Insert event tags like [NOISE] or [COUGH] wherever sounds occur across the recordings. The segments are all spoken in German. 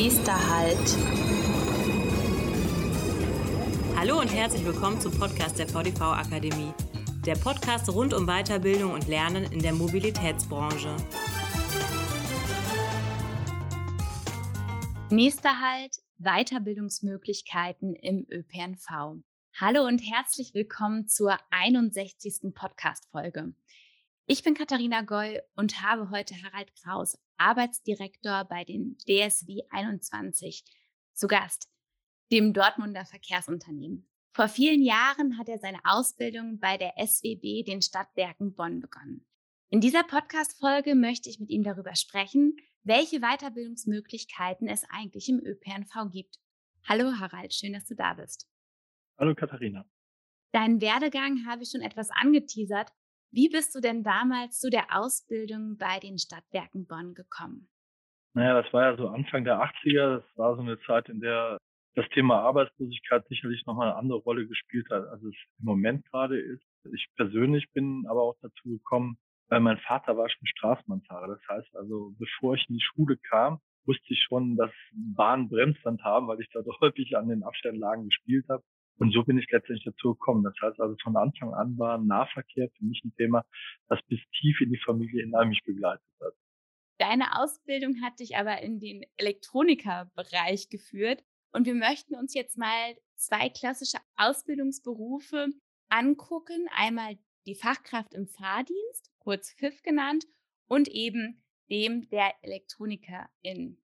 Nächster Halt. Hallo und herzlich willkommen zum Podcast der VDV Akademie. Der Podcast rund um Weiterbildung und Lernen in der Mobilitätsbranche. Nächster Halt, Weiterbildungsmöglichkeiten im ÖPNV. Hallo und herzlich willkommen zur 61. Podcast-Folge. Ich bin Katharina Goll und habe heute Harald Kraus, Arbeitsdirektor bei den DSW 21, zu Gast, dem Dortmunder Verkehrsunternehmen. Vor vielen Jahren hat er seine Ausbildung bei der SWB, den Stadtwerken Bonn, begonnen. In dieser Podcast-Folge möchte ich mit ihm darüber sprechen, welche Weiterbildungsmöglichkeiten es eigentlich im ÖPNV gibt. Hallo Harald, schön, dass du da bist. Hallo Katharina. Deinen Werdegang habe ich schon etwas angeteasert, wie bist du denn damals zu der Ausbildung bei den Stadtwerken Bonn gekommen? Naja, das war ja so Anfang der 80er. Das war so eine Zeit, in der das Thema Arbeitslosigkeit sicherlich nochmal eine andere Rolle gespielt hat, als es im Moment gerade ist. Ich persönlich bin aber auch dazu gekommen, weil mein Vater war schon Straßenbahnfahrer. Das heißt also, bevor ich in die Schule kam, wusste ich schon, dass Bahnen Bremsstand haben, weil ich da [LAUGHS] häufig an den Abstelllagen gespielt habe. Und so bin ich letztendlich dazu gekommen. Das heißt also von Anfang an war Nahverkehr für mich ein Thema, das bis tief in die Familie hinein mich begleitet hat. Deine Ausbildung hat dich aber in den Elektronikerbereich geführt. Und wir möchten uns jetzt mal zwei klassische Ausbildungsberufe angucken. Einmal die Fachkraft im Fahrdienst, kurz FIF genannt, und eben dem der Elektronikerin.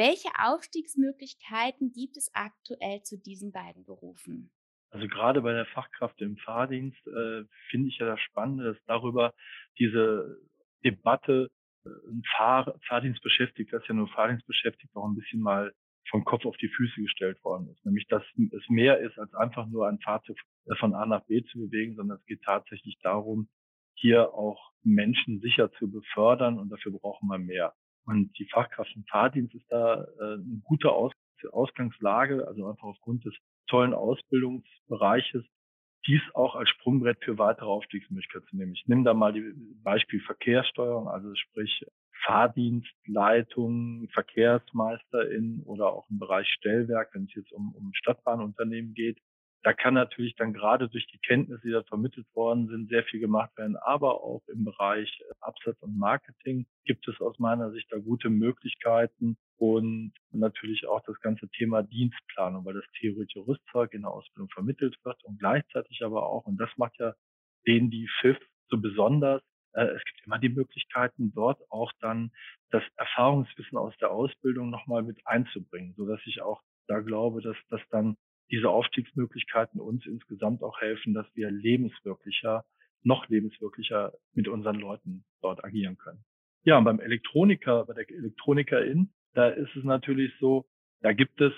Welche Aufstiegsmöglichkeiten gibt es aktuell zu diesen beiden Berufen? Also gerade bei der Fachkraft im Fahrdienst äh, finde ich ja das Spannende, dass darüber diese Debatte äh, ein Fahr Fahrdienst beschäftigt, das ja nur Fahrdienst beschäftigt, auch ein bisschen mal vom Kopf auf die Füße gestellt worden ist. Nämlich, dass es mehr ist, als einfach nur ein Fahrzeug von A nach B zu bewegen, sondern es geht tatsächlich darum, hier auch Menschen sicher zu befördern und dafür brauchen wir mehr. Und die Fachkraft im Fahrdienst ist da äh, eine gute Aus Ausgangslage, also einfach aufgrund des tollen Ausbildungsbereiches, dies auch als Sprungbrett für weitere Aufstiegsmöglichkeiten zu nehmen. Ich nehme da mal die Beispiel Verkehrssteuerung, also sprich Fahrdienstleitung, Verkehrsmeisterin oder auch im Bereich Stellwerk, wenn es jetzt um, um Stadtbahnunternehmen geht. Da kann natürlich dann gerade durch die Kenntnisse, die da vermittelt worden sind, sehr viel gemacht werden. Aber auch im Bereich äh, Absatz und Marketing gibt es aus meiner Sicht da gute Möglichkeiten und natürlich auch das ganze Thema Dienstplanung, weil das theoretische Rüstzeug in der Ausbildung vermittelt wird und gleichzeitig aber auch, und das macht ja den die FIF so besonders, äh, es gibt immer die Möglichkeiten, dort auch dann das Erfahrungswissen aus der Ausbildung nochmal mit einzubringen, so dass ich auch da glaube, dass das dann diese Aufstiegsmöglichkeiten uns insgesamt auch helfen, dass wir lebenswirklicher, noch lebenswirklicher mit unseren Leuten dort agieren können. Ja, und beim Elektroniker, bei der Elektronikerin, da ist es natürlich so, da gibt es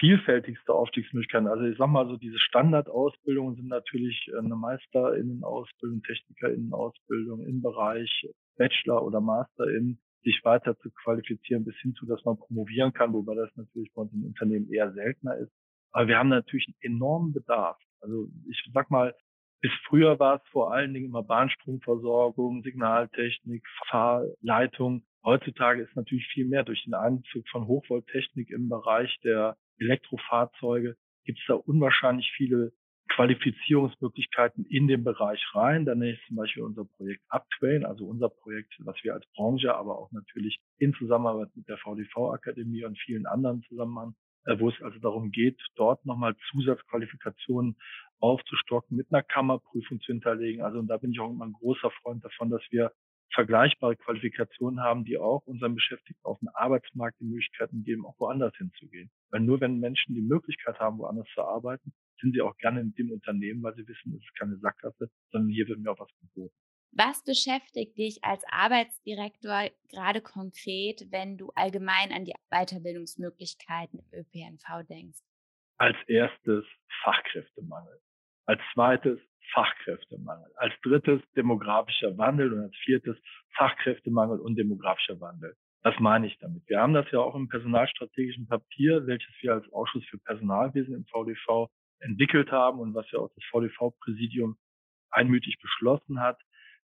vielfältigste Aufstiegsmöglichkeiten. Also ich sag mal so, diese Standardausbildungen sind natürlich eine Meisterinnenausbildung, Technikerinnenausbildung im Bereich Bachelor oder Masterin, sich weiter zu qualifizieren bis hin zu, dass man promovieren kann, wobei das natürlich bei uns im Unternehmen eher seltener ist. Aber wir haben natürlich einen enormen Bedarf. Also ich sag mal, bis früher war es vor allen Dingen immer Bahnstromversorgung, Signaltechnik, Fahrleitung. Heutzutage ist natürlich viel mehr durch den Einzug von Hochvolttechnik im Bereich der Elektrofahrzeuge gibt es da unwahrscheinlich viele Qualifizierungsmöglichkeiten in den Bereich rein. Dann ist zum Beispiel unser Projekt Uptrain, also unser Projekt, was wir als Branche, aber auch natürlich in Zusammenarbeit mit der VDV-Akademie und vielen anderen Zusammenhang äh, wo es also darum geht, dort nochmal Zusatzqualifikationen aufzustocken, mit einer Kammerprüfung zu hinterlegen. Also und da bin ich auch immer ein großer Freund davon, dass wir vergleichbare Qualifikationen haben, die auch unseren Beschäftigten auf dem Arbeitsmarkt die Möglichkeiten geben, auch woanders hinzugehen. Weil nur wenn Menschen die Möglichkeit haben, woanders zu arbeiten, sind sie auch gerne in dem Unternehmen, weil sie wissen, es ist keine Sackgasse, sondern hier wird mir auch was geboten. Was beschäftigt dich als Arbeitsdirektor gerade konkret, wenn du allgemein an die Weiterbildungsmöglichkeiten im ÖPNV denkst? Als erstes Fachkräftemangel. Als zweites Fachkräftemangel. Als drittes demografischer Wandel und als viertes Fachkräftemangel und demografischer Wandel. Was meine ich damit? Wir haben das ja auch im personalstrategischen Papier, welches wir als Ausschuss für Personalwesen im VDV entwickelt haben und was ja auch das VDV-Präsidium einmütig beschlossen hat,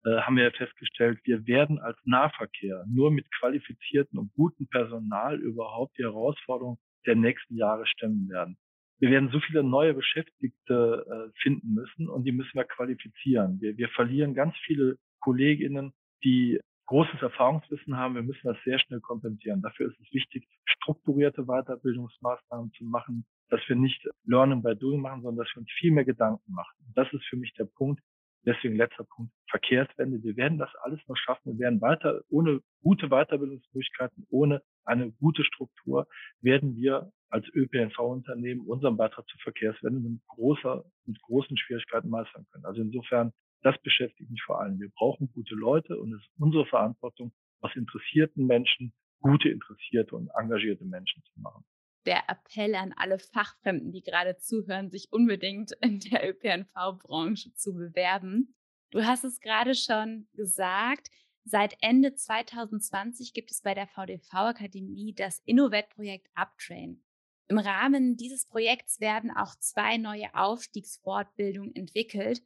haben wir festgestellt, wir werden als Nahverkehr nur mit qualifizierten und gutem Personal überhaupt die Herausforderungen der nächsten Jahre stemmen werden. Wir werden so viele neue Beschäftigte äh, finden müssen und die müssen wir qualifizieren. Wir, wir verlieren ganz viele Kolleginnen, die großes Erfahrungswissen haben. Wir müssen das sehr schnell kompensieren. Dafür ist es wichtig, strukturierte Weiterbildungsmaßnahmen zu machen, dass wir nicht Learning by Doing machen, sondern dass wir uns viel mehr Gedanken machen. Das ist für mich der Punkt. Deswegen letzter Punkt, Verkehrswende. Wir werden das alles noch schaffen. Wir werden weiter, ohne gute Weiterbildungsmöglichkeiten, ohne eine gute Struktur, werden wir als ÖPNV-Unternehmen unseren Beitrag zur Verkehrswende mit großer, mit großen Schwierigkeiten meistern können. Also insofern, das beschäftigt mich vor allem. Wir brauchen gute Leute und es ist unsere Verantwortung, aus interessierten Menschen gute, interessierte und engagierte Menschen zu machen der Appell an alle Fachfremden, die gerade zuhören, sich unbedingt in der ÖPNV-Branche zu bewerben. Du hast es gerade schon gesagt. Seit Ende 2020 gibt es bei der VDV-Akademie das Innovet-Projekt Uptrain. Im Rahmen dieses Projekts werden auch zwei neue Aufstiegsfortbildungen entwickelt.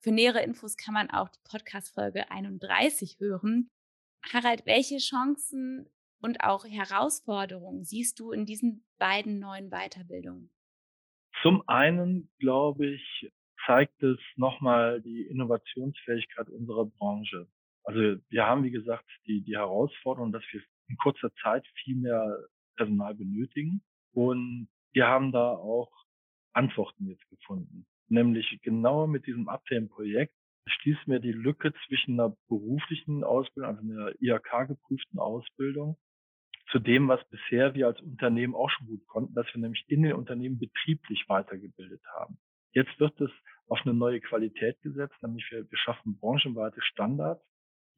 Für nähere Infos kann man auch die Podcast-Folge 31 hören. Harald, welche Chancen und auch Herausforderungen siehst du in diesen beiden neuen Weiterbildungen? Zum einen, glaube ich, zeigt es nochmal die Innovationsfähigkeit unserer Branche. Also wir haben, wie gesagt, die, die Herausforderung, dass wir in kurzer Zeit viel mehr Personal benötigen. Und wir haben da auch Antworten jetzt gefunden. Nämlich genau mit diesem Update-Projekt schließen wir die Lücke zwischen einer beruflichen Ausbildung, also einer IHK-geprüften Ausbildung zu dem, was bisher wir als Unternehmen auch schon gut konnten, dass wir nämlich in den Unternehmen betrieblich weitergebildet haben. Jetzt wird es auf eine neue Qualität gesetzt, nämlich wir, wir schaffen branchenweite Standards,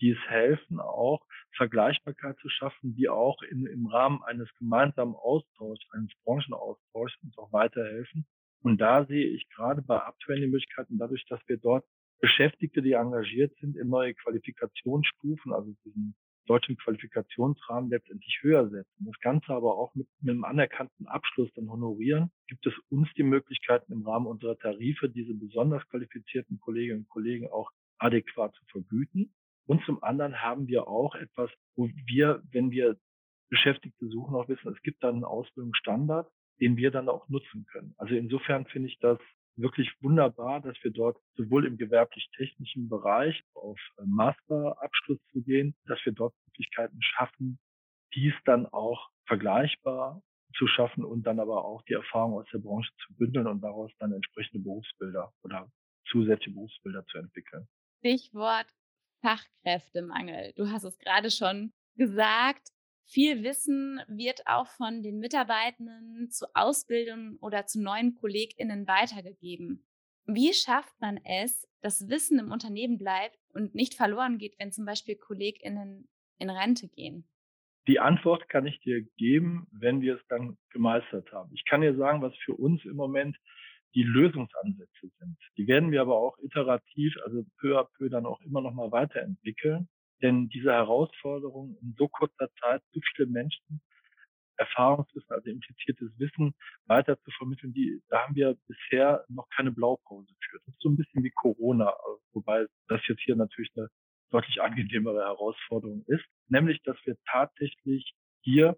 die es helfen, auch Vergleichbarkeit zu schaffen, die auch in, im Rahmen eines gemeinsamen Austauschs, eines Branchenaustauschs uns auch weiterhelfen. Und da sehe ich gerade bei Uptraining die Möglichkeiten, dadurch, dass wir dort Beschäftigte, die engagiert sind, in neue Qualifikationsstufen, also diesen deutschen Qualifikationsrahmen letztendlich höher setzen. Das Ganze aber auch mit, mit einem anerkannten Abschluss dann honorieren, gibt es uns die Möglichkeiten im Rahmen unserer Tarife, diese besonders qualifizierten Kolleginnen und Kollegen auch adäquat zu vergüten. Und zum anderen haben wir auch etwas, wo wir, wenn wir Beschäftigte suchen, auch wissen, es gibt dann einen Ausbildungsstandard, den wir dann auch nutzen können. Also insofern finde ich das wirklich wunderbar, dass wir dort sowohl im gewerblich-technischen Bereich auf äh, Masterabschluss zu gehen, dass wir dort Möglichkeiten schaffen, dies dann auch vergleichbar zu schaffen und dann aber auch die Erfahrung aus der Branche zu bündeln und daraus dann entsprechende Berufsbilder oder zusätzliche Berufsbilder zu entwickeln. Stichwort Fachkräftemangel. Du hast es gerade schon gesagt. Viel Wissen wird auch von den Mitarbeitenden zu Ausbildung oder zu neuen KollegInnen weitergegeben. Wie schafft man es, dass Wissen im Unternehmen bleibt und nicht verloren geht, wenn zum Beispiel KollegInnen in Rente gehen? Die Antwort kann ich dir geben, wenn wir es dann gemeistert haben. Ich kann dir sagen, was für uns im Moment die Lösungsansätze sind. Die werden wir aber auch iterativ, also peu à peu dann auch immer noch mal weiterentwickeln. Denn diese Herausforderung in so kurzer Zeit so viele Menschen Erfahrungswissen, also impliziertes Wissen weiter zu vermitteln, die, da haben wir bisher noch keine Blaupause für. Das ist so ein bisschen wie Corona, wobei das jetzt hier natürlich eine deutlich angenehmere Herausforderung ist, nämlich, dass wir tatsächlich hier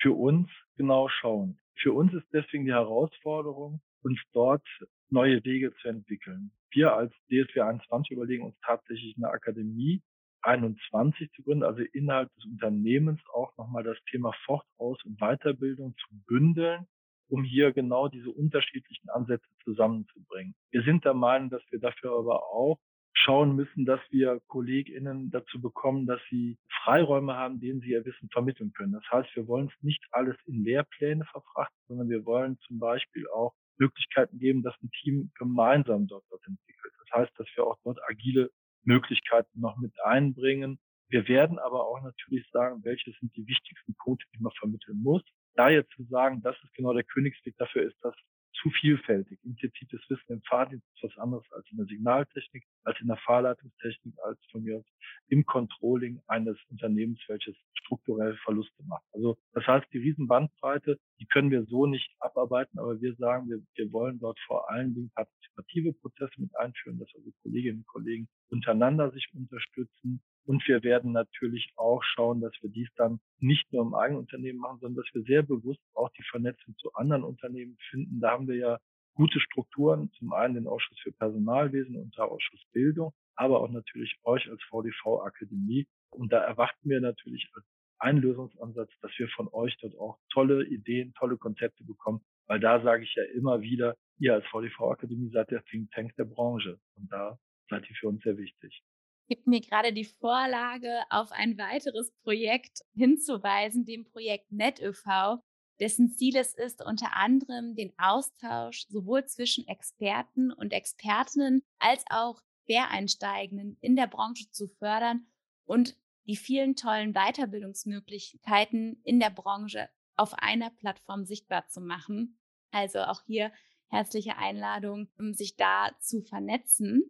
für uns genau schauen. Für uns ist deswegen die Herausforderung, uns dort neue Wege zu entwickeln. Wir als DSW 21 überlegen uns tatsächlich eine Akademie 21 zu gründen, also innerhalb des Unternehmens auch nochmal das Thema Fort-, Aus- und Weiterbildung zu bündeln, um hier genau diese unterschiedlichen Ansätze zusammenzubringen. Wir sind der Meinung, dass wir dafür aber auch schauen müssen, dass wir KollegInnen dazu bekommen, dass sie Freiräume haben, denen sie ihr Wissen vermitteln können. Das heißt, wir wollen es nicht alles in Lehrpläne verfrachten, sondern wir wollen zum Beispiel auch Möglichkeiten geben, dass ein Team gemeinsam dort, dort entwickelt. Das heißt, dass wir auch dort agile Möglichkeiten noch mit einbringen. Wir werden aber auch natürlich sagen, welche sind die wichtigsten Punkte, die man vermitteln muss. Da jetzt zu sagen, das ist genau der Königsweg dafür ist, das zu vielfältig. Implizites Wissen im Fahrdienst ist was anderes als in der Signaltechnik, als in der Fahrleitungstechnik, als von mir aus im Controlling eines Unternehmens, welches strukturell Verluste macht. Also das heißt, die Riesenbandbreite, die können wir so nicht abarbeiten, aber wir sagen, wir, wir wollen dort vor allen Dingen partizipative Prozesse mit einführen, dass also Kolleginnen und Kollegen untereinander sich unterstützen, und wir werden natürlich auch schauen, dass wir dies dann nicht nur im eigenen Unternehmen machen, sondern dass wir sehr bewusst auch die Vernetzung zu anderen Unternehmen finden. Da haben wir ja gute Strukturen. Zum einen den Ausschuss für Personalwesen und der Ausschuss Bildung, aber auch natürlich euch als VDV Akademie. Und da erwarten wir natürlich als einen Lösungsansatz, dass wir von euch dort auch tolle Ideen, tolle Konzepte bekommen. Weil da sage ich ja immer wieder, ihr als VDV Akademie seid der Think Tank der Branche. Und da seid ihr für uns sehr wichtig gibt mir gerade die Vorlage, auf ein weiteres Projekt hinzuweisen, dem Projekt NetÖV, dessen Ziel es ist, unter anderem den Austausch sowohl zwischen Experten und Expertinnen als auch Quereinsteigenden in der Branche zu fördern und die vielen tollen Weiterbildungsmöglichkeiten in der Branche auf einer Plattform sichtbar zu machen. Also auch hier herzliche Einladung, um sich da zu vernetzen.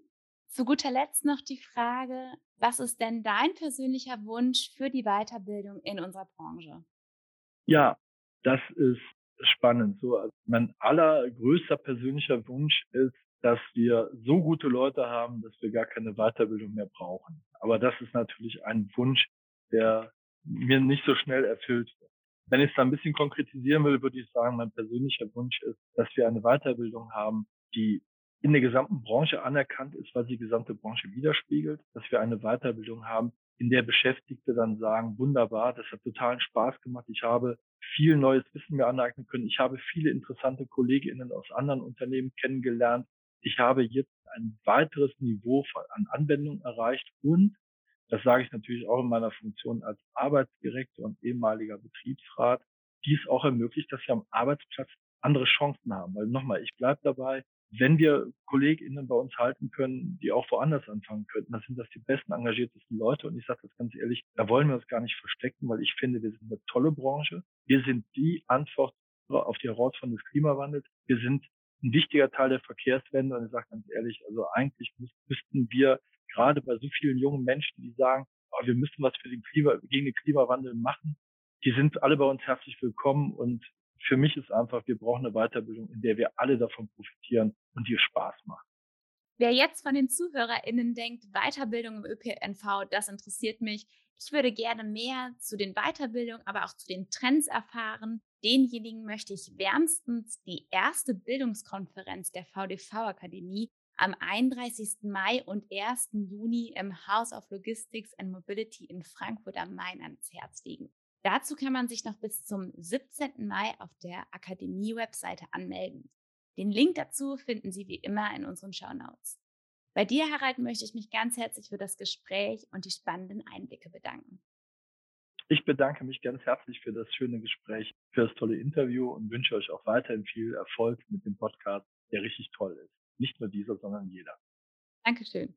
Zu guter Letzt noch die Frage, was ist denn dein persönlicher Wunsch für die Weiterbildung in unserer Branche? Ja, das ist spannend. So, also mein allergrößter persönlicher Wunsch ist, dass wir so gute Leute haben, dass wir gar keine Weiterbildung mehr brauchen. Aber das ist natürlich ein Wunsch, der mir nicht so schnell erfüllt wird. Wenn ich es da ein bisschen konkretisieren will, würde ich sagen, mein persönlicher Wunsch ist, dass wir eine Weiterbildung haben, die in der gesamten Branche anerkannt ist, sie die gesamte Branche widerspiegelt, dass wir eine Weiterbildung haben, in der Beschäftigte dann sagen, wunderbar, das hat totalen Spaß gemacht, ich habe viel neues Wissen mir aneignen können, ich habe viele interessante Kolleginnen aus anderen Unternehmen kennengelernt, ich habe jetzt ein weiteres Niveau an Anwendung erreicht und, das sage ich natürlich auch in meiner Funktion als Arbeitsdirektor und ehemaliger Betriebsrat, dies auch ermöglicht, dass wir am Arbeitsplatz andere Chancen haben. Weil nochmal, ich bleibe dabei, wenn wir KollegInnen bei uns halten können, die auch woanders anfangen könnten, dann sind das die besten, engagiertesten Leute. Und ich sage das ganz ehrlich, da wollen wir uns gar nicht verstecken, weil ich finde, wir sind eine tolle Branche. Wir sind die Antwort auf die Herausforderungen des Klimawandels. Wir sind ein wichtiger Teil der Verkehrswende. Und ich sage ganz ehrlich, also eigentlich müssten wir gerade bei so vielen jungen Menschen, die sagen, oh, wir müssen was für den Klima, gegen den Klimawandel machen, die sind alle bei uns herzlich willkommen und für mich ist einfach, wir brauchen eine Weiterbildung, in der wir alle davon profitieren und die Spaß macht. Wer jetzt von den ZuhörerInnen denkt, Weiterbildung im ÖPNV, das interessiert mich. Ich würde gerne mehr zu den Weiterbildungen, aber auch zu den Trends erfahren. Denjenigen möchte ich wärmstens die erste Bildungskonferenz der VDV-Akademie am 31. Mai und 1. Juni im House of Logistics and Mobility in Frankfurt am Main ans Herz legen. Dazu kann man sich noch bis zum 17. Mai auf der Akademie-Webseite anmelden. Den Link dazu finden Sie wie immer in unseren Shownotes. Bei dir, Harald, möchte ich mich ganz herzlich für das Gespräch und die spannenden Einblicke bedanken. Ich bedanke mich ganz herzlich für das schöne Gespräch, für das tolle Interview und wünsche euch auch weiterhin viel Erfolg mit dem Podcast, der richtig toll ist. Nicht nur dieser, sondern jeder. Dankeschön.